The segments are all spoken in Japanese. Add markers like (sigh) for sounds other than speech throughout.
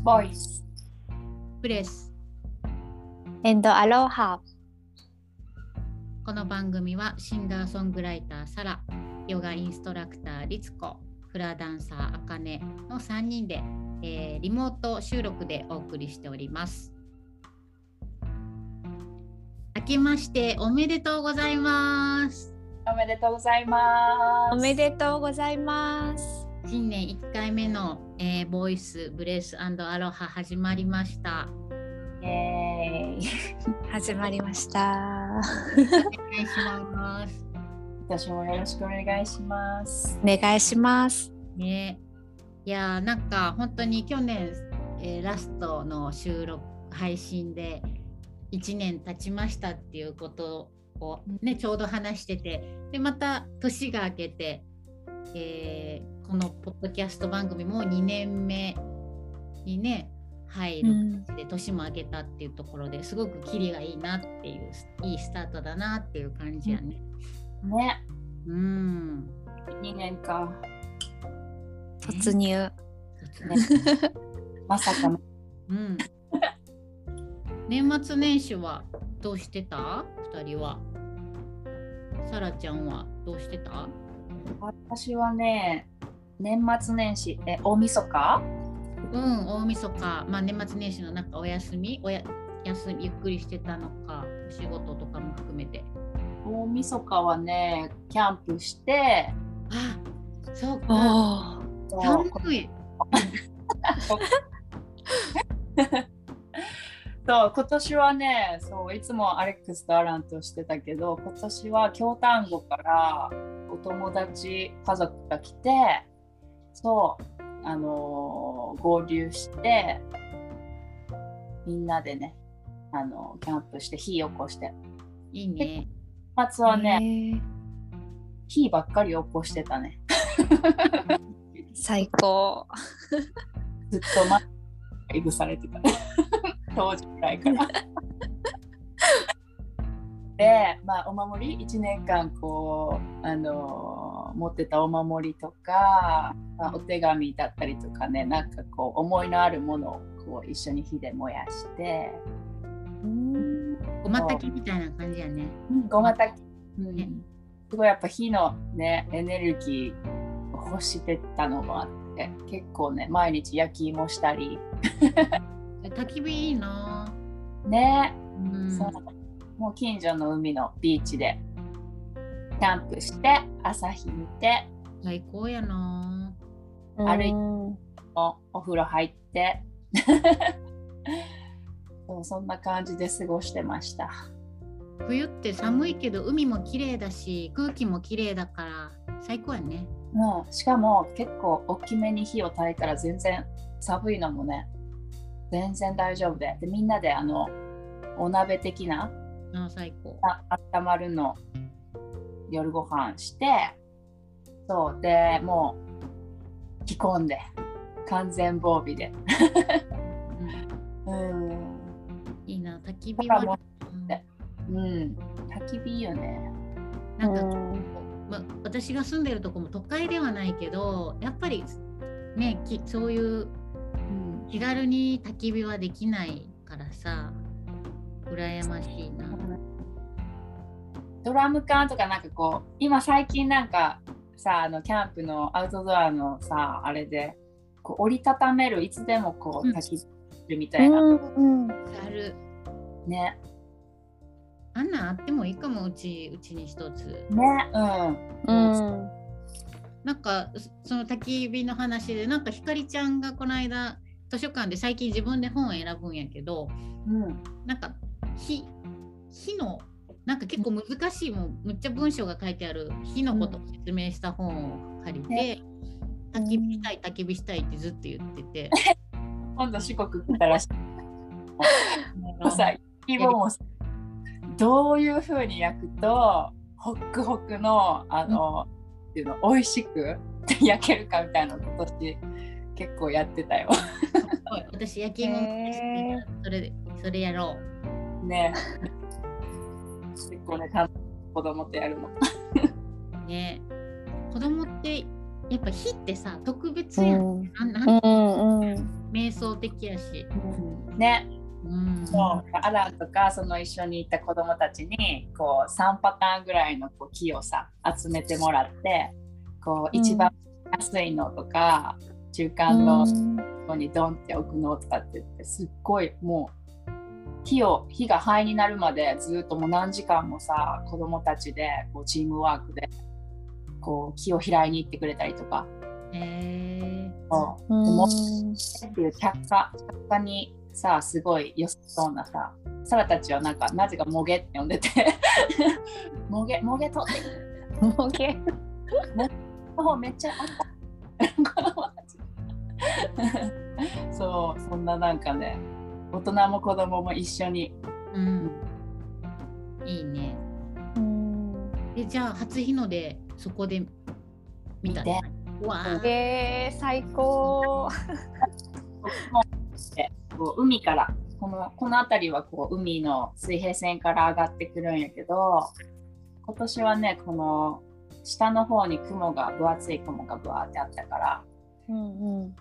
ボイス。プレス。エンドアロハ。この番組はシンガーソングライターサラ、ヨガインストラクターリツコ、フラダンサーあかねの3人で、えー、リモート収録でお送りしております。明けましておめでとうございます。おめでとうございます。おめでとうございます。新年1回目の、えー、ボイスブレスアロハ始まりました。イエーイ。(laughs) 始まりました。お願いします。私もよろしくお願いします。お願いします。ね、いやーなんか本当に去年、えーラストの収録配信で1年経ちましたっていうことを、ね、ちょうど話しててでまた年が明けて、えーこのポッドキャスト番組も2年目にね入るうんで年も明けたっていうところですごくキリがいいなっていういいスタートだなっていう感じやね。ね、うん、2年間、突入。まさかの。(laughs) うん。年末年始はどうしてた？二人は。さらちゃんはどうしてた？私はね、年末年始、え、大晦日？うん、大晦日、まあ、年末年始のなんかお休み？おや休みゆっくりしてたのか、お仕事とかも含めて。大晦日はね、キャンプして、あそうか。おお。そう寒い。(laughs) そう今年はねそういつもアレックスとアランとしてたけど今年は京丹後からお友達家族が来てそうあのー合流してみんなでねあのキャンプして火起こしていいね。夏はねね。火ばっかり起こしてたね最高。(laughs) ずっとまいぶされてた (laughs) 当時くらいから。で、まあ、お守り1年間こう、あのー持ってたお守りとか、まあお手紙だったりとかねなんかこう思いのあるものをこう一緒に火で燃やして、ごまたきみたいな感じやね。ごまたき、うん。ね。すごいやっぱ火のねエネルギーを欲してたのもあって結構ね毎日焼き芋したり。(laughs) 焚き火いいな。ね。うん。そうもう近所の海のビーチでキャンプして朝日見て最高やな。歩いうんおお風呂入って (laughs) そうそんな感じで過ごしてました冬って寒いけど海も綺麗だし空気も綺麗だから最高やね。もうしかも結構大きめに火を焚いたら全然寒いのもね全然大丈夫ででみんなであのお鍋的なあ最高。あ温まるの。夜ご飯して。そう。でもう着込んで。完全防備で。うん。うん。いいな焚き火は。うん。焚き火いいよね。なんか、うん。ま、私が住んでるとこも都会ではないけどやっぱりねきそういううん。気軽に焚き火はできないからさ羨ましいな。ドラム缶とかなんかこう今最近なんかさあのキャンプのアウトドアのさあれでこう折りたためるいつでもこううん。焚き火るみたいな、うんある。ね。あんなんあってもいいかもうちうちに一つ。ねうん。うん。なんかそその焚き火の話でなんかひかりちゃんがこの間図書館で最近自分で本を選ぶんやけどうん。なんか火火のなんか結構難しいもうむっちゃ文章が書いてある火のことを説明した本を借りて、ね。焚き火したい焚き火したいってずっと言ってて、(laughs) 今度四国来たらしい。さキボもどういうふうに焼くとホックホクのあの、っていうの美味しく焼けるかみたいなの今年結構やってたよ。私焼き芋それでそれやろね結構ね子供とやるの。うね。子供ってやっぱ火ってさ特別うやん、ん。なんなんうんうん。瞑想的やし。ね、うん。そう。アランとかその一緒に行った子供たちにこう3パターンぐらいのこう木をさ集めてもらってこう一番安いのとか、中間のとこにドンって置くのとかって言ってすっごいもう火を火が灰になるまでずっともう何時間もさ子供たちでこうチームワークでこう木を拾いに行ってくれたりとか。えそう。うんもっていう着火着火にさすごい良さそうなさサラたちはなんかなぜかもげって呼んでて。(laughs) もげもげ取ってもげもうめっちゃあった。(laughs) そうそんななんかね大人も子供も一緒に。ー、うん。いいね。うん。え、じゃあ初日の出そこで見た見て。わあ。えー、最高。こう海から。このこの辺りはこう海の水平線から上がってくるんやけど今年はねこの下の方に雲が分厚い雲がぶわーってあったから。うんうん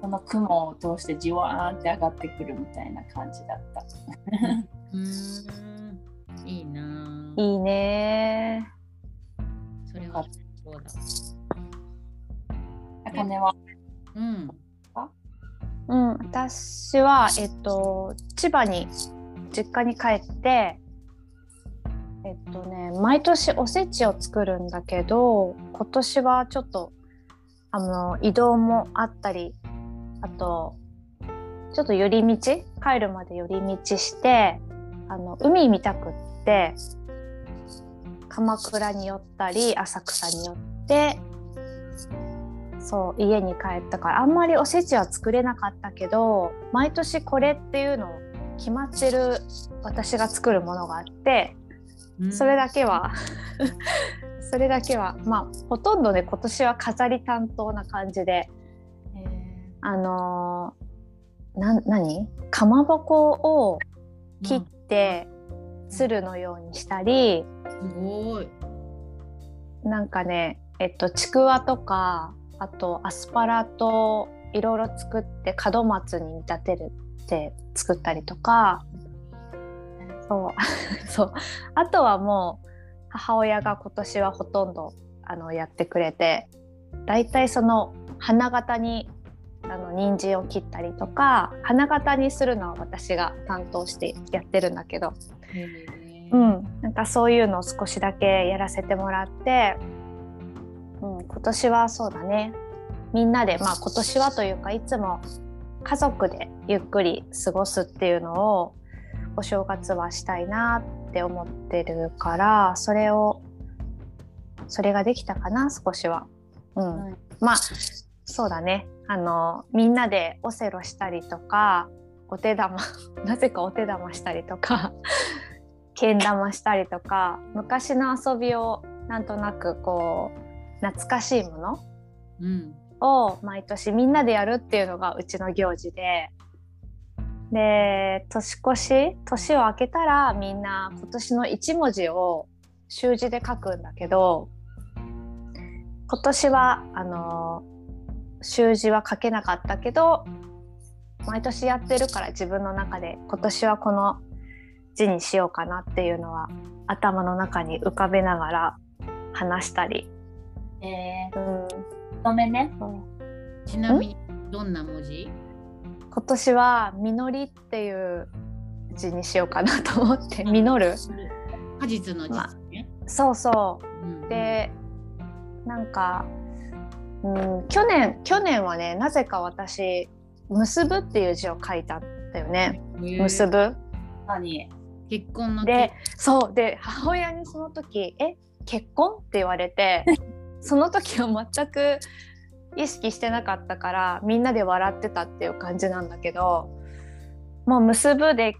その雲を通してじわーんって上がってくるみたいな感じだった。うーん。いいなぁ。いいねそれはそうだ。あかねは？うん。うん私はえっと千葉に実家に帰ってえっとね毎年おせちを作るんだけど今年はちょっとあの移動もあったりあとちょっと寄り道帰るまで寄り道してあの海見たくって鎌倉に寄ったり浅草に寄ってそう家に帰ったからあんまりおせちは作れなかったけど毎年これっていうの決まってる私が作るものがあってうん。それだけは (laughs) それだけはまあほとんどね今年は飾り担当な感じであのーなん何？かまぼこを切って鶴のようにしたり、すごい。なんかねえっとちくわとかあとアスパラといろいろ作って門松に見立てるって作ったりとかそう (laughs) そう。あとはもう母親が今年はほとんどあのやってくれてだいたいその花形にあの人参を切ったりとか花形にするのは私が担当してやってるんだけど。うん、なんかそういうのを少しだけやらせてもらって、うん、今年はそうだね。みんなでまあ今年はというかいつも家族でゆっくり過ごすっていうのをお正月はしたいなって思ってるからそれをそれができたかな少しは。うん。はい。まあそうだねあのみんなでオセロしたりとかお手玉 (laughs) なぜかお手玉したりとかけん玉したりとか昔の遊びをなんとなくこう懐かしいものうん。を毎年みんなでやるっていうのがうちの行事でで年越し年を明けたらみんな今年の1文字を習字で書くんだけど今年はあの習字は書けなかったけど毎年やってるから自分の中で今年はこの字にしようかなっていうのは頭の中に浮かべながら話したり。えうん。ー、ごめんね。ちなみにどんな文字？今年は「実り」っていう字にしようかなと思って「実る？果実の実ね。」そうそう。んうでなんか、うん、去年去年はねなぜか私「結ぶ」っていう字を書いたんだよね。結ぶ何？結婚のでそう。で母親にその時「え結婚?」って言われて (laughs) その時は全く意識してなかったからみんなで笑ってたっていう感じなんだけどもう結ぶで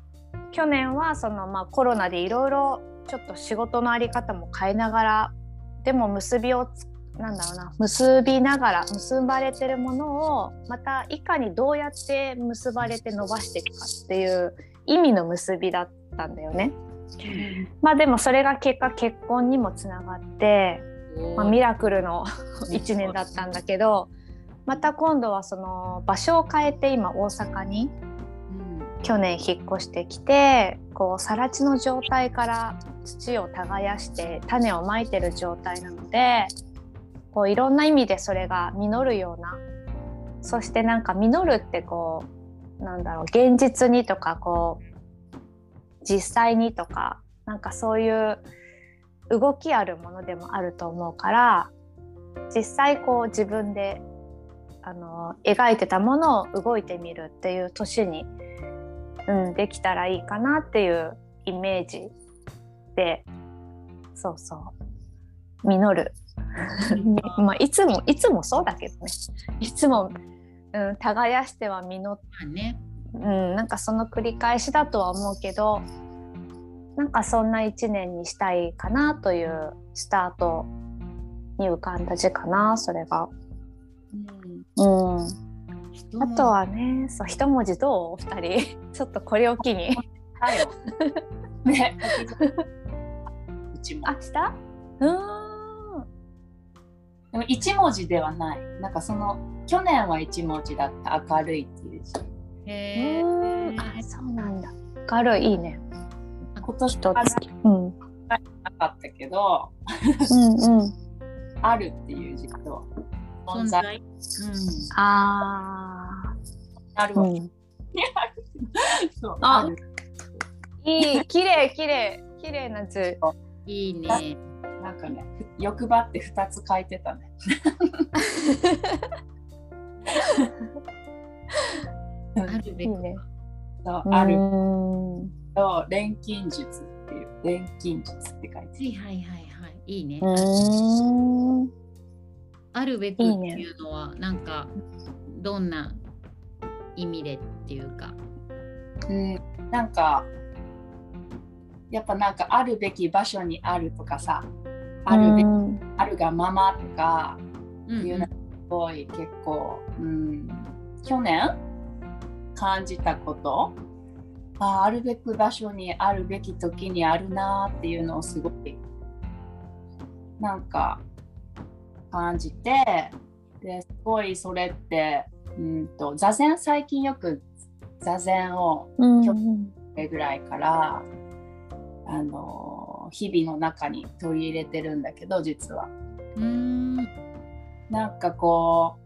去年はその、まあ、コロナでいろいろちょっと仕事の在り方も変えながらでも結びをつなんだろうな結びながら結ばれてるものをまたいかにどうやって結ばれて伸ばしていくかっていう意味の結びだったんだよね。まあでもそれが結果結婚にもつながって、まあ、ミラクルの1年だったんだけど、また今度はその場所を変えて今大阪にうん。去年引っ越してきてこう更地の状態から土を耕して種をまいてる状態なのでこういろんな意味でそれが実るようなそしてなんか実るってこうなんだろう現実にとかこう実際にとかなんかそういう動きあるものでもあると思うから実際こう自分であの描いてたものを動いてみるっていう年に、うん、できたらいいかなっていうイメージでそうそう実る。(laughs) まあいつもいつもそうだけどねいつも、うん、耕しては実っまあね。うん、なんかその繰り返しだとは思うけどなんかそんな一年にしたいかなというスタートに浮かんだ字かなそれが。うんうん、あとはねそう一文字どう？お二人 (laughs) ちょっとこれを機に。(laughs) ね。うちも。あした？うーんでも一文字ではない。なんかその去年は一文字だった明るいっていう字。へうーーんあそうなんだ。明るいいいね。今年一はつ。うんうんなかったけど、うん。あるっていう字と存在存在。うん。ああ。あるわけ。うん。(laughs) そうあいい綺麗綺麗綺麗な図。いいね。なんかね、ふ欲張って二つ書いてたね。(laughs) あるべき。ね。そうあるうんと錬金術っていう錬金術って書いてはいはいはいはい。いいね。うん。あるべくっていうのはなんかどんな意味でっていうか。うん、なんかやっぱなんかあるべき場所にあるとかさあるべき、あるがままとかいうのがすごい結構、うん、去年感じたこと。ああるべく場所にあるべき時にあるなっていうのをすごいなんか感じてですごいそれってうんと座禅最近よく座禅をうん。それぐらいからあの日々の中に取り入れてるんだけど実は。うーん。なんかこ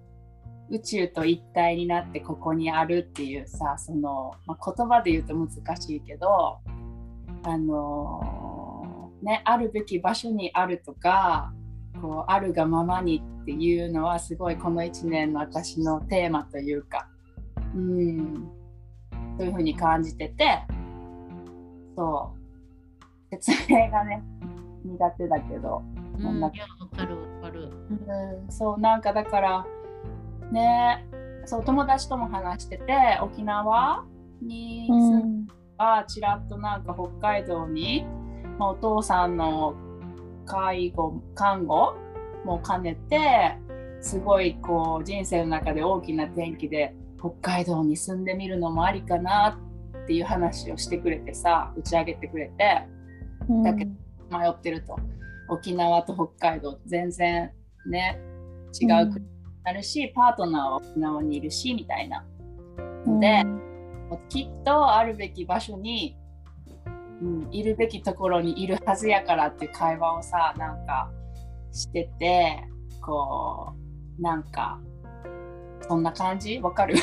う宇宙と一体になってここにあるっていうさその、まあ、言葉で言うと難しいけどあのねあるべき場所にあるとかこうあるがままにっていうのはすごいこの1年の私のテーマというかうんそういうふうに感じててそう説明がね苦手だけど。うん、いやわかるわかる。うん、そうなんかだからねそう友達とも話してて沖縄に住んだちらっとなんか北海道に、まあ、お父さんの介護看護も兼ねてすごいこう人生の中で大きな転機で北海道に住んでみるのもありかなっていう話をしてくれてさ打ち上げてくれてだけど迷ってると。沖縄と北海道全然ね違う国になるし、パートナーは沖縄にいるしみたいな。ので、きっとあるべき場所に、うん、いるべきところにいるはずやからっていう会話をさなんかしててこうなんかそんな感じ？わかる？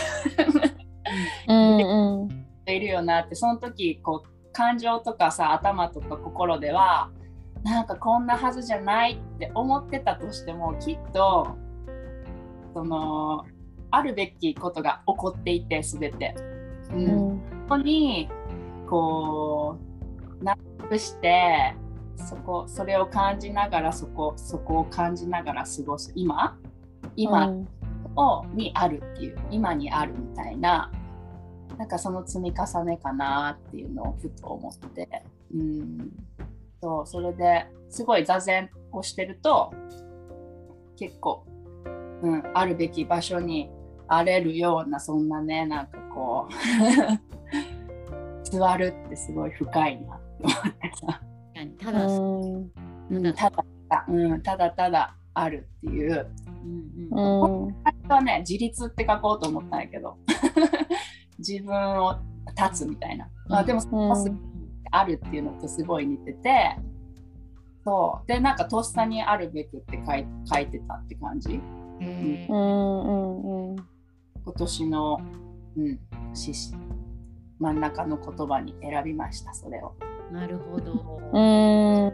うんうん。(laughs) いるよなってその時こう感情とかさ頭とか心ではなんかこんなはずじゃないって思ってたとしてもきっとそのあるべきことが起こっていて全て。う、うん。んここにこう納得してそこそれを感じながらそこそこを感じながら過ごす。今？今をにあるっていう。今にあるみたいななんかその積み重ねかなっていうのをふと思って、うん、そうそれですごい座禅をしてると結構、うん、あるべき場所にあれるようなそんなねなんかこう (laughs) 座るってすごい深いなって思ってさ、ただ、うん。うんただただ、うん、ただただあるっていう。うんうん。うん。はね自立って書こうと思ったんやけど自分を立つみたいな、まあ、でもそのあるっていうのとすごい似ててそうでなんかとっさにあるべくって書い書いてたって感じ、うんうんうん、今年の、うん、真ん中の言葉に選びましたそれを。なるほど。うん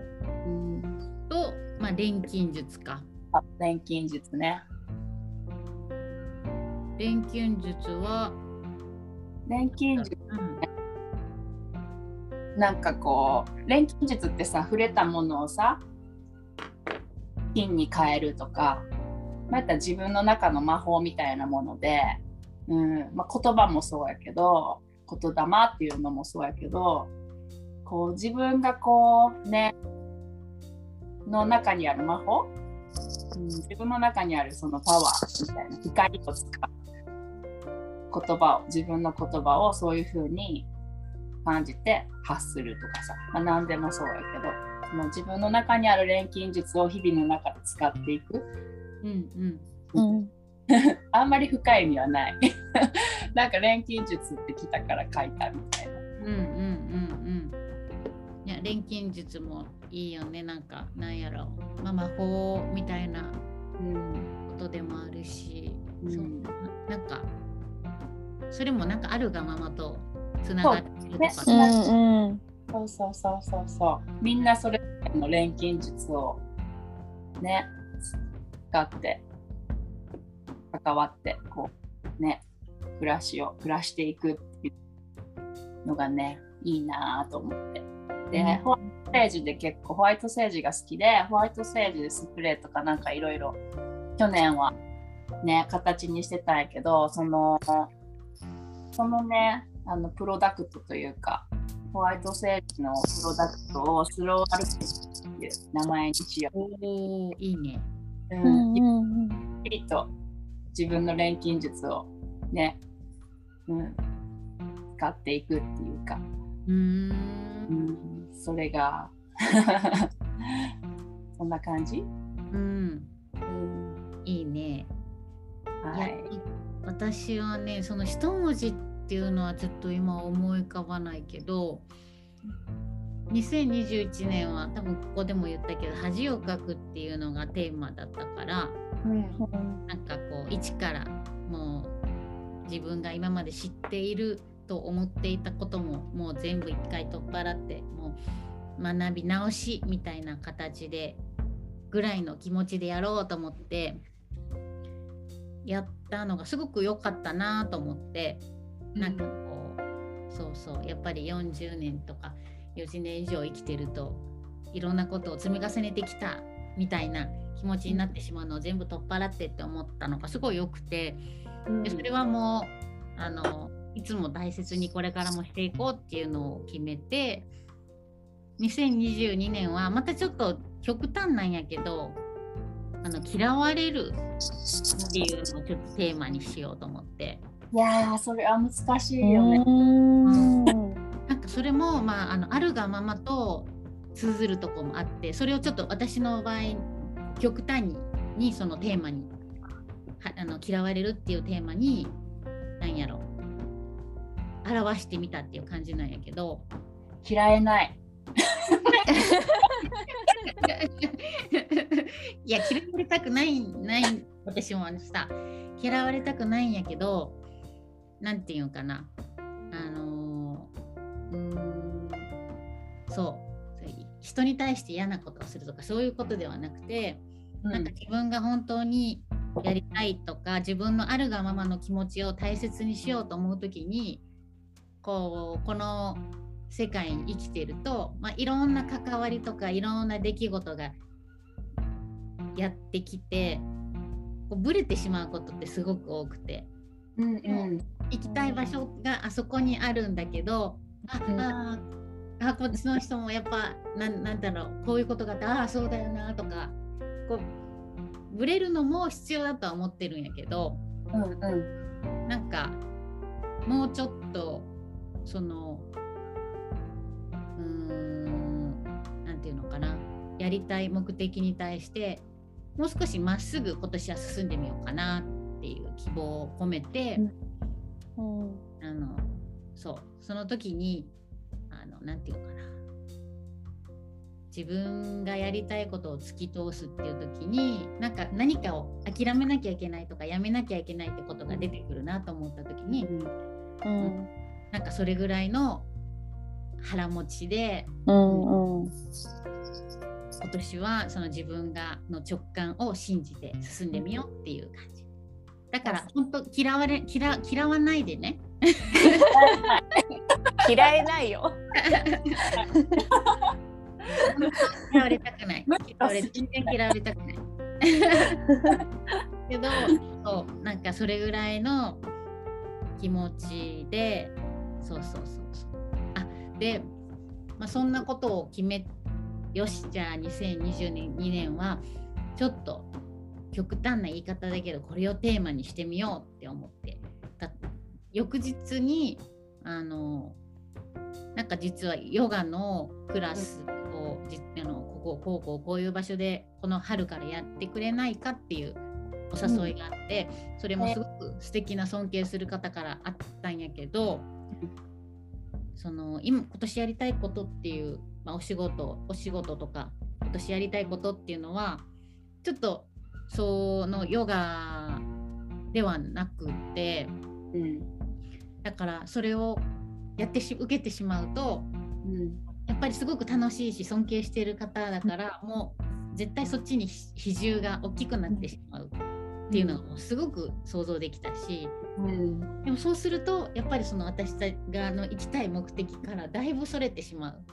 と、まあ、錬金術か。あ錬金術ね。錬金術は錬金術、うん、なんかこう錬金術ってさ触れたものをさ金に変えるとかまた自分の中の魔法みたいなもので、うんまあ、言葉もそうやけど言霊っていうのもそうやけどこう自分がこうねの中にある魔法、うん、自分の中にあるそのパワーみたいな光を使う。言葉を自分の言葉をそういう風に感じて発するとかさ、まあ、何でもそうやけどその自分の中にある錬金術を日々の中で使っていく、うんうん。うん、(laughs) あんまり深い意味はない。(laughs) なんか錬金術って来たから書いたみたいな。うんうんうんうん。いや錬金術もいいよね。なんかなんやろ。う、まあ、魔法みたいなことでもあるし、うん、そう。なんかそれもなんかあるがままとつながってるとか、そうそうそうそうそう。みんなそれぞれの錬金術をね使って関わってこうね暮らしを暮らしていくっていうのがねいいなと思って。で、うん、ホワイトセージで結構ホワイトセージが好きでホワイトセージでスプレーとかなんかいろいろ去年はね形にしてたんやけどそのそのねあのプロダクトというかホワイトセージのプロダクトをスローアルケっていう名前にしよう。おいいね。うん。ゆっくりと自分の錬金術をね、うん、使っていくっていうか。うん、うん、それが (laughs) そんな感じ、うん、うん、いいね。はい。私はねその一文字ってていうのはちょっと今思い浮かばないけど2021年は多分ここでも言ったけど恥をかくっていうのがテーマだったから、うん、なんかこう一からもう自分が今まで知っていると思っていたことももう全部一回取っ払ってもう学び直しみたいな形でぐらいの気持ちでやろうと思ってやったのがすごく良かったなと思ってなんかこうそうそうやっぱり40年とか40年以上生きてるといろんなことを積み重ねてきたみたいな気持ちになってしまうのを全部取っ払ってって思ったのがすごい良くて。でそれはもうあのいつも大切にこれからもしていこうっていうのを決めて2022年はまたちょっと極端なんやけどあの嫌われるっていうのをちょっとテーマにしようと思って。いやそれは難しいよね。なんかそれも、まあ、あのあるがままと通ずるとこもあってそれをちょっと私の場合極端ににそのテーマにはあの嫌われるっていうテーマに何やろ。表してみたっていう感じなんやけど。嫌えない。(laughs) いや嫌われたくないない私もさ嫌われたくないんやけど何て言うかな。あのー、うん。そう人に対して嫌なことをするとかそういうことではなくて、うん、なんか自分が本当にやりたいとか自分のあるがままの気持ちを大切にしようと思う時にこうこの世界に生きてると、まあ、いろんな関わりとかいろんな出来事がやってきてこうブレてしまうことってすごく多くて、うんうん、行きたい場所があそこにあるんだけどあ、うん、ああこっちの人もやっぱなんなんだろうこういうことがあってああそうだよなとかこうブレるのも必要だとは思ってるんやけど、うんうん、なんかもうちょっとそのうーんなんていうのかなやりたい目的に対してもう少しまっすぐ今年は進んでみようかなっていう希望を込めて、うんあのそう。その時にあのなんていうのかな。自分がやりたいことを突き通すっていう時になんか何かを諦めなきゃいけないとかやめなきゃいけないってことが出てくるなと思った時に、うん。なんかそれぐらいの腹持ちでうんうん。今年はその自分がの直感を信じて進んでみようっていう感じ。だから本当嫌われ嫌嫌わないでね。(laughs) 嫌えないよ。嫌われたくない。む嫌われ全然嫌われたくない。(laughs) けどそうなんかそれぐらいの気持ちでそうそうそうそう。あで、まあ、そんなことを決めよしじゃあ2022年はちょっと極端な言い方だけどこれをテーマにしてみようって思って。た翌日にあのなんか実はヨガのクラスをじあのこここうこうこういう場所でこの春からやってくれないかっていうお誘いがあって、それもすごく素敵な尊敬する方からあったんやけど、その今今年やりたいことっていう、まあ、お仕事お仕事とか今年やりたいことっていうのはちょっとそのヨガではなくってうんだからそれをやってし受けてしまうとうんやっぱりすごく楽しいし尊敬している方だからもう絶対そっちに比比重が大きくなってしまうっていうのがすごく想像できたしうんでもそうするとやっぱりその私たちがの行きたい目的からだいぶそれてしまう。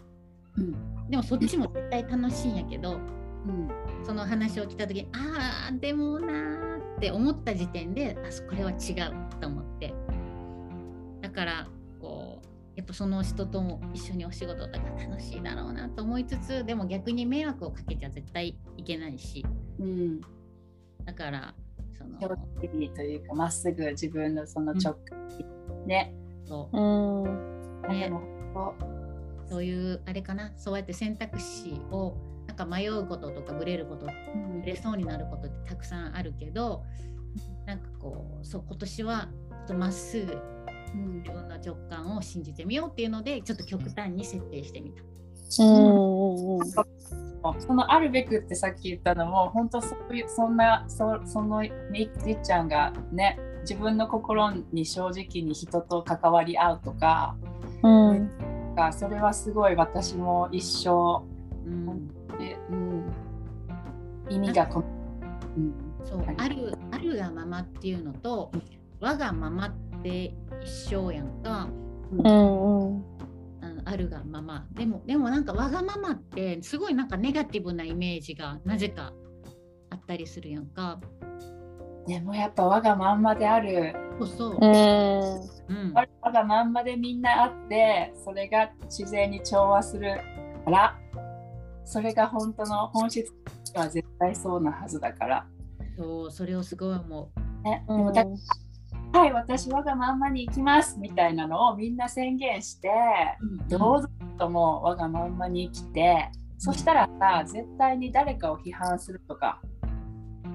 うん。でもそっちも絶対楽しいんやけどうん。その話を聞いた時にああでもなーって思った時点であそこれは違うと思って。だからこうやっぱその人とも一緒にお仕事とか楽しいだろうなと思いつつでも逆に迷惑をかけちゃ絶対いけないし。うん。だからその気持ちいいというかまっすぐ自分のその直感ね。そう。んう、ねで、もそういうあれかな。そうやって選択肢をなんか迷うこととかブレることうん。ブレそうになることってたくさんあるけどなんかこうそう今年はちょっとまっすぐうん自分の直感を信じてみようっていうのでちょっと極端に設定してみた。うん。うん。そのあるべくってさっき言ったのも本当そういうそん。なそそのみじっちゃん。がね自分の心に正直に人と関わり合うとかうん。がそれはすごい私も一生うん、で、うん、意味がこうん。そうあるあるがままっていうのと我がままって一緒やんか。うん。うん。あるがまま。でもでもなんかわがままってすごいなんかネガティブなイメージがなぜかあったりするやんか。でもやっぱ我がまんまである。そうそう、うん。うん、我がまんまでみんなあってそれが自然に調和するからそれが本当の本質は絶対そうなはずだから、そうそれをすごい思ね、でうん。もだはい私我がまんまに行きますみたいなのをみんな宣言してう。どうぞとも我がまんまに生きてそしたらさ絶対に誰かを批判するとか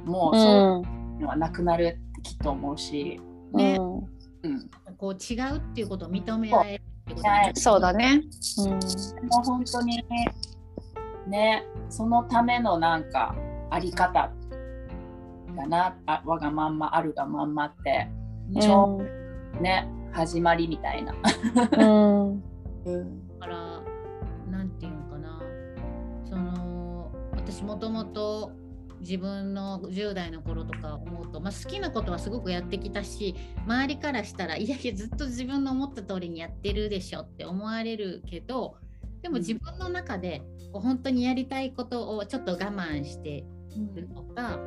もうそういうのはなくなるってきっと思うし、ね。うん、こう違うっていうことを認め合えるってことはいそう。だね。でも本当にねそのためのなんかあり方だなあ我がまんまあるがまんまってうん。ちょね始まりみたいな。うん。うん。だからなんていうのかな。その私もともと自分の10代の頃とか思うと、まあ、好きなことはすごくやってきたし周りからしたらいやいやずっと自分の思った通りにやってるでしょって思われるけどでも自分の中でこう本当にやりたいことをちょっと我慢してるとか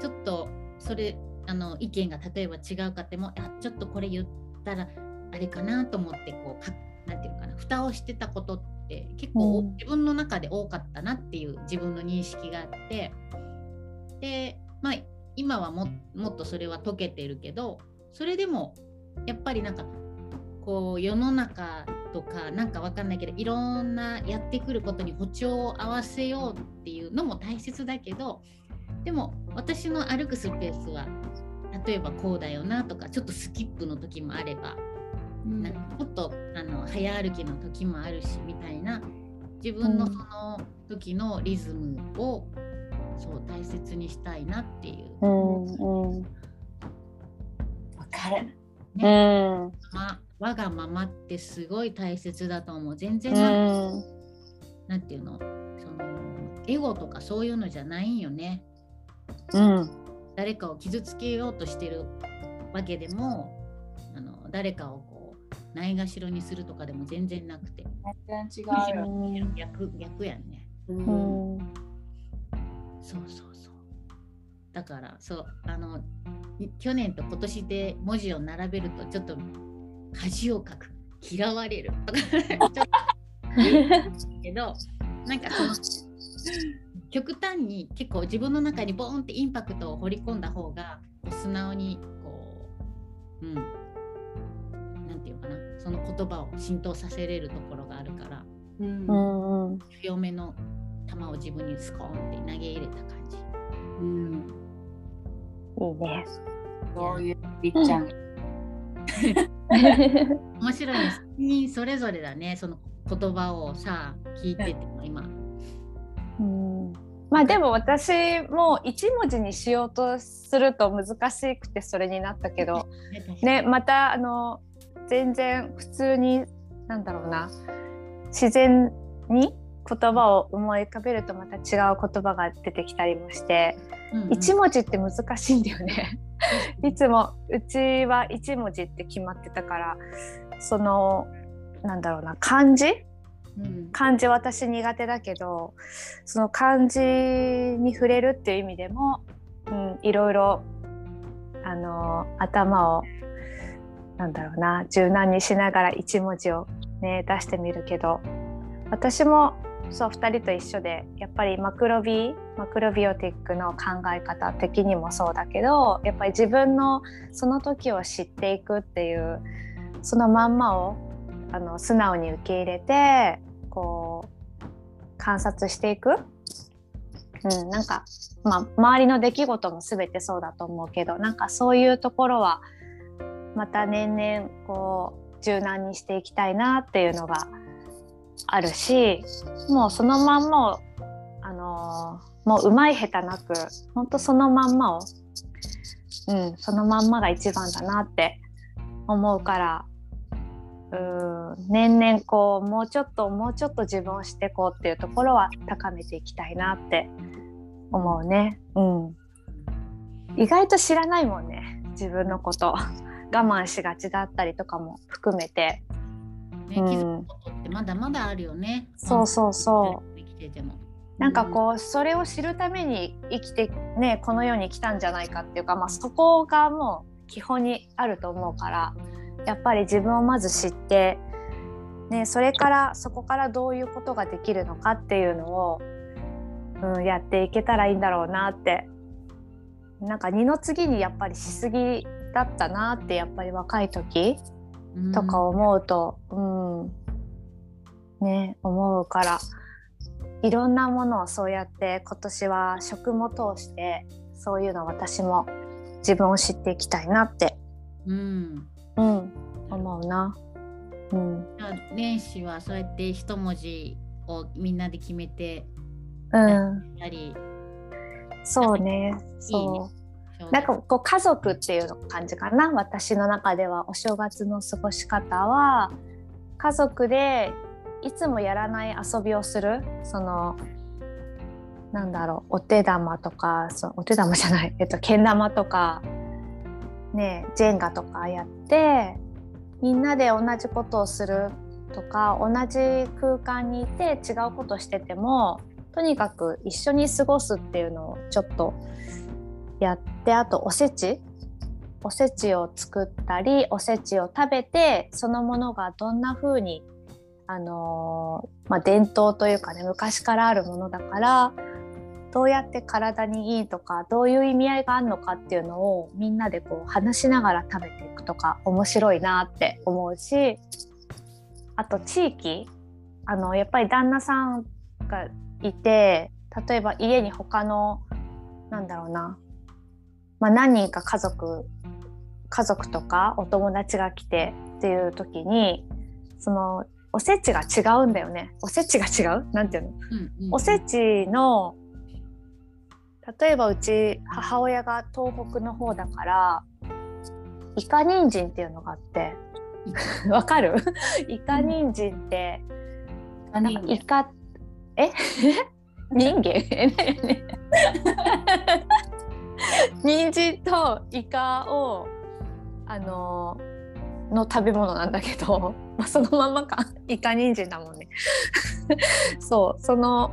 ちょっとそれあの意見が例えば違うかってもあちょっとこれ言ったらあれかなと思ってこうかなんていうのかな蓋をしてたことって結構、うん。自分の中で多かったなっていう自分の認識があってでまあ今はももっとそれは解けてるけどそれでもやっぱりなんかこう世の中とかなんかわかんないけどいろんなやってくることに歩調を合わせようっていうのも大切だけどでも私の歩くスペースは例えばこうだよなとかちょっとスキップの時もあれば、うん。なんかちょっとあの早歩きの時もあるしみたいな自分のその時のリズムを、そう大切にしたいなっていう、うんうん。わかる。うん。ま、我がままってすごい大切だと思う。全然うなんかんなんていうの？そのエゴとかそういうのじゃないんよね。うん。誰かを傷つけようとしてるわけでもあの誰かをこうないがしろにするとかでも全然なくて。全然違う。よ。逆逆やんね。うん。そうそうだからそうあのい去年と今年で文字を並べるとちょっと恥をかく。嫌われる。とか (laughs) ちょっとけどなんかその極端に結構自分の中にボーンってインパクトを掘り込んだ方がこう素直にこううん。なんていうかな。その言葉を浸透させれるところがあるからうん。うんうん。強めの球を自分にスコーンって投げ入れた感じ。うんいいね。そういうりっちゃん。(laughs) 面白いです。人それぞれだねその言葉をさ聞いてても今。うんまあでも私も一文字にしようとすると難しくてそれになったけど (laughs) ねまたあの全然普通になんだろうな自然に言葉を思い浮かべるとまた違う言葉が出てきたりもして、うんうん。一文字って難しいんだよね。いつもうちは一文字って決まってたからそのなんだろうな漢字？うん。漢字私苦手だけどその漢字に触れるっていう意味でも、うん、いろいろあの頭をなんだろうな柔軟にしながら一文字を、ね、出してみるけど私もそう2人と一緒でやっぱりマクロビマクロビオティックの考え方的にもそうだけどやっぱり自分のその時を知っていくっていうそのまんまをあの素直に受け入れてこう観察していく、うん、なんか、まあ、周りの出来事も全てそうだと思うけどなんかそういうところはまた年々こう柔軟にしていきたいなっていうのがあるしもうそのまんまを、あのーもううまい下手なく本当そのまんまを、うん、そのまんまが一番だなって思うからうん年々こうもうちょっともうちょっと自分を知っていこうっていうところは高めていきたいなって思うね。うん、意外と知らないもんね自分のこと我慢しがちだったりとかも含めて。ね、気うん。づくことってまだまだあるよね。そうそうそう。生きてても。なんかこうそれを知るために生きてねこの世に来たんじゃないかっていうか、まあ、そこがもう基本にあると思うからやっぱり自分をまず知って、ね、それからそこからどういうことができるのかっていうのを、うん、やっていけたらいいんだろうなって。なんか二の次にやっぱりしすぎだったなってやっぱり若い時うんとか思うと、うん、ね思うからいろんなものをそうやって今年は食も通してそういうの私も自分を知っていきたいなって、うん。うん、思うな。うん、年始はそうやって一文字をみんなで決めてうん、やり。そうね。いいねそう。なんかこう家族っていう感じかな？私の中では。お正月の過ごし方は。家族でいつもやらない遊びをする？そのなんだろう。お手玉とかそうお手玉じゃない、(laughs) えっと、けん玉とか。ねジェンガとかやってみんなで同じことをするとか同じ空間にいて違うことしててもとにかく一緒に過ごすっていうのをちょっとやってあとおせち。おせちを作ったりおせちを食べてそのものがどんな風にあのまあ、伝統というかね昔からあるものだからどうやって体にいいとかどういう意味合いがあるのかっていうのをみんなでこう話しながら食べていくとか面白いなって思うしあと地域。あのやっぱり旦那さんがいて例えば家に他のなんだろうなまあ、何人か家族家族とかお友達が来てっていう時にそのおせちが違うんだよね。おせちが違う？なんていうの、うんうんおせちの例えばうち母親が東北の方だからイカ人参っていうのがあって。わかる？イカ人参ってなんかイカえ？人間？(laughs) (laughs) 人参とイカをあのの食べ物なんだけど、(laughs) まあ、そのままか。(laughs) イカ人参だもんね。そう。その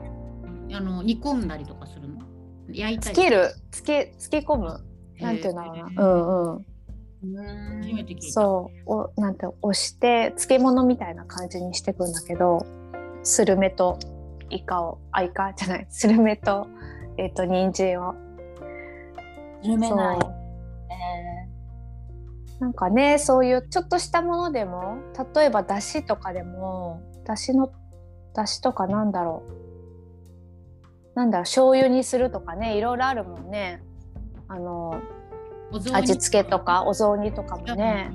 あの煮込んだりとかするの？焼いたりつける。つけつけ込む。なんていうんだろうな。うんうん。初めて聞いた。そう。おなんて押して漬物みたいな感じにしていくんだけどスルメとイカをあイカじゃない。スルメとえっ、と人参を緩めない。そう。えなんかねそういうちょっとしたものでも例えばだしとかでもだしのだしとかなんだろう。なんだろう醤油にするとかねいろいろあるもんね。あの味付けとかお雑煮とかもね。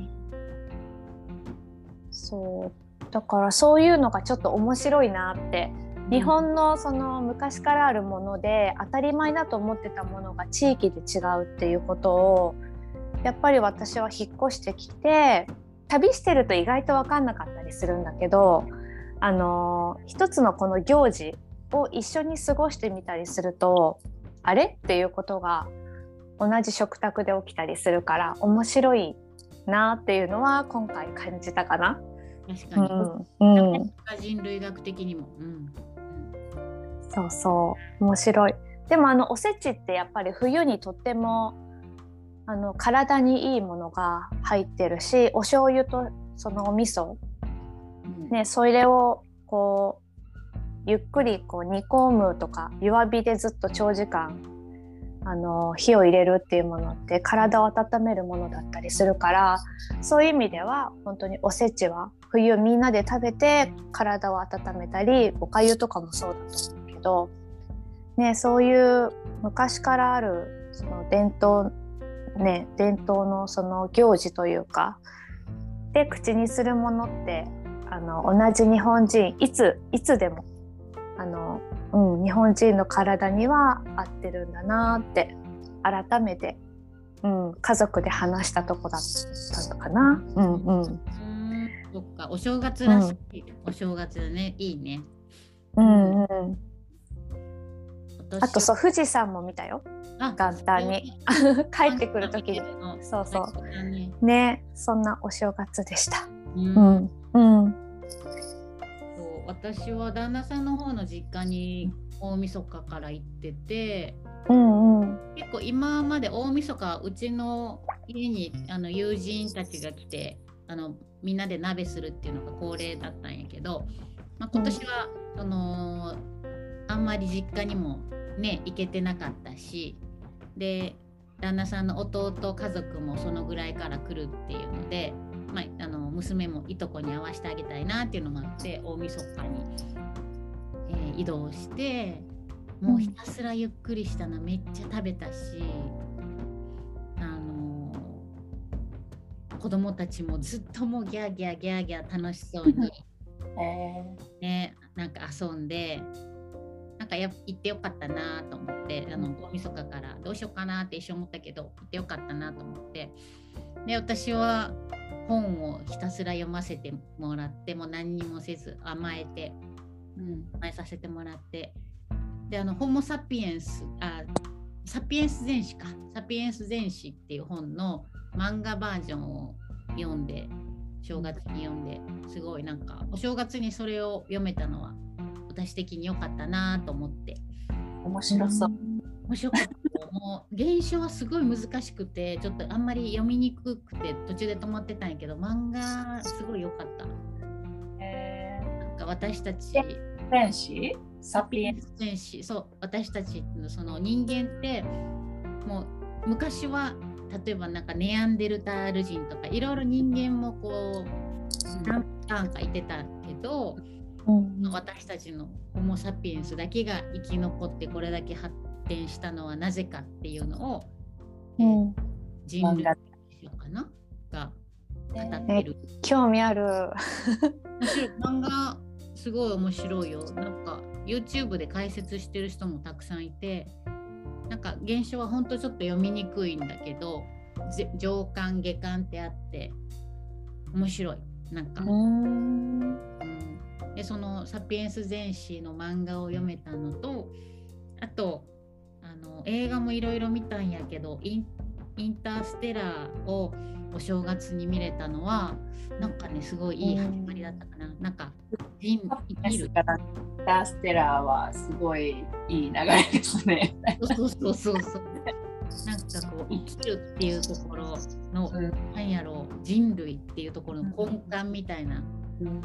そう。だからそういうのがちょっと面白いなって日本のその昔からあるもので当たり前だと思ってたものが地域で違うっていうことをやっぱり私は引っ越してきて旅してると意外と分かんなかったりするんだけどあの一つのこの行事を一緒に過ごしてみたりするとあれっていうことが同じ食卓で起きたりするから面白いなっていうのは今回感じたかな。確かに、うん。うん。人類学的にも、うんそうそう。面白い。でもあのおせちってやっぱり冬にとってもあの体にいいものが入ってるしお醤油とそのお味噌うん。ねそれをこうゆっくりこう煮込むとか弱火でずっと長時間あの火を入れるっていうものって体を温めるものだったりするからそういう意味では本当におせちは冬みんなで食べて体を温めたりおかゆとかもそうだと思う。けど、ね、そういう昔からあるその伝統ね伝統のその行事というかで口にするものってあの同じ日本人いついつでもあの、うん、日本人の体には合ってるんだなって改めて、うん、家族で話したとこだったのかな。うんうん。うんそっかお正月らしい、お正月だねいいね。うんうん、私あとそう富士山も見たよ。あ元旦に。(laughs) 帰ってくる時に。そうそう。うねねそんなお正月でした。うん。うん。うん。そう私は旦那さんの方の実家に大晦日から行っててうんうん。結構今まで大晦日うちの家にあの友人たちが来てあのみんなで鍋するっていうのが恒例だったんやけど、まあ、今年は、そのあんまり実家にもね行けてなかったしで旦那さんの弟家族もそのぐらいから来るっていうので、まあ、あの娘もいとこに会わせてあげたいなっていうのもあって大晦日に、えー移動してもうひたすらゆっくりしたのめっちゃ食べたし、あのー子供たちもずっともうギャーギャーギャーギャー楽しそうにえ (laughs) ねなんか遊んでかや行ってよかったなと思ってあの大晦日からどうしようかなって一瞬思ったけど行ってよかったなと思って。で私は本をひたすら読ませてもらってもう何にもせず甘えてうん甘えさせてもらって。であのホモ・サピエンスあサピエンス全史か。サピエンス全史っていう本の漫画バージョンを読んで正月に読んですごいなんかお正月にそれを読めたのは私的に良かったなと思って面白そう。面白かったもう原書はすごい難しくてちょっとあんまり読みにくくて途中で止まってたんやけど漫画すごい良かったえなんか私たちー、天使サピエンス？戦士そう私たちのその人間ってもう昔は例えばなんかネアンデルタール人とかいろいろ人間もこう何パターンかいてたけどうん私たちのホモ・サピエンスだけが生き残ってこれだけ発展したのはなぜかっていうのをうん、人類かなが語ってる。興味ある。漫画すごい面白いよ。なんか YouTube で解説してる人もたくさんいて、なんか原書は本当ちょっと読みにくいんだけど、ぜ上巻下巻ってあって面白い。なんか、でその「サピエンス全史」の漫画を読めたのとあとあの映画もいろいろ見たんやけどイン「インターステラー」をお正月に見れたのはなんかねすごいいい始まりだったかな。なんか人生きるからインターステラーはすごいいい流れですね。そうそうそうそう。なんかこう生きるっていうところの、うんなんやろう人類っていうところの根幹みたいな、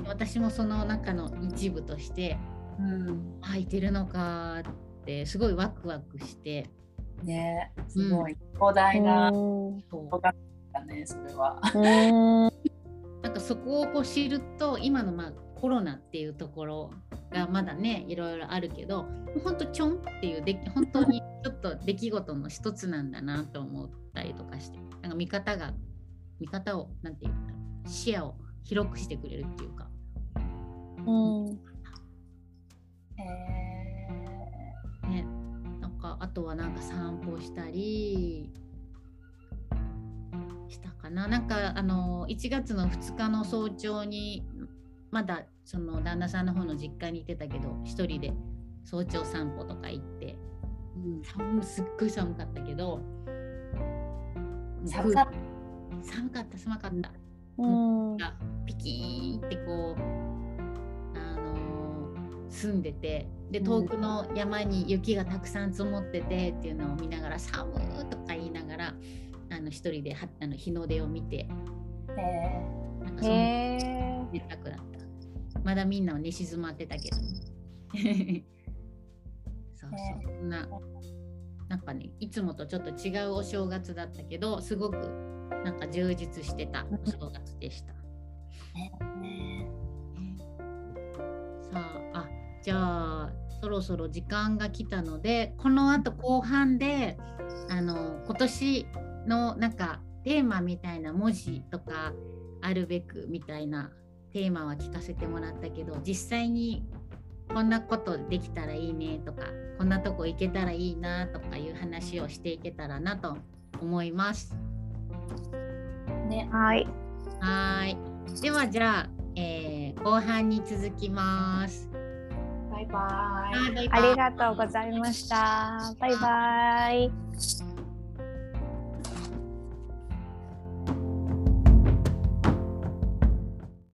私もその中の一部としてうん。あいてるのかってすごいワクワクして。ねすごい広大なう。んそうだねそれは。(laughs) なんかそこをこう知ると今のまあコロナっていうところがまだねいろいろあるけど本当ちょんっていうで本当にちょっと出来事の一つなんだなと思ったりとかしてなんか見方が見方をなんていうか視野を広くしてくれるっていうか。うん。えね。なんかあとはなんか散歩したり。したかな。なんかあの1月の2日の早朝にまだその旦那さんの方の実家に行ってたけど一人で早朝散歩とか行って。うん。寒すっごい寒かったけど。寒かっ寒かった寒かった。うんがピキーンってこう、あのー住んでてで遠くの山に雪がたくさん積もっててっていうのを見ながら「寒ー」とか言いながらあの一人ではあの日の出を見てえなんかそのへえ寝たくなった。まだみんなは寝静まってたけど (laughs) そうそうそんななんかねいつもとちょっと違うお正月だったけどすごくなんか充実してたお正月でした。(laughs) さああじゃあそろそろ時間が来たのでこのあと後半であの今年のなんかテーマみたいな文字とかあるべくみたいなテーマは聞かせてもらったけど実際にこんなことできたらいいねとかこんなとこ行けたらいいなとかいう話をしていけたらなと思います。ねはい。はーい。ではじゃあ、えー後半に続きます。バイバイ。ありがとうございました。バイバイ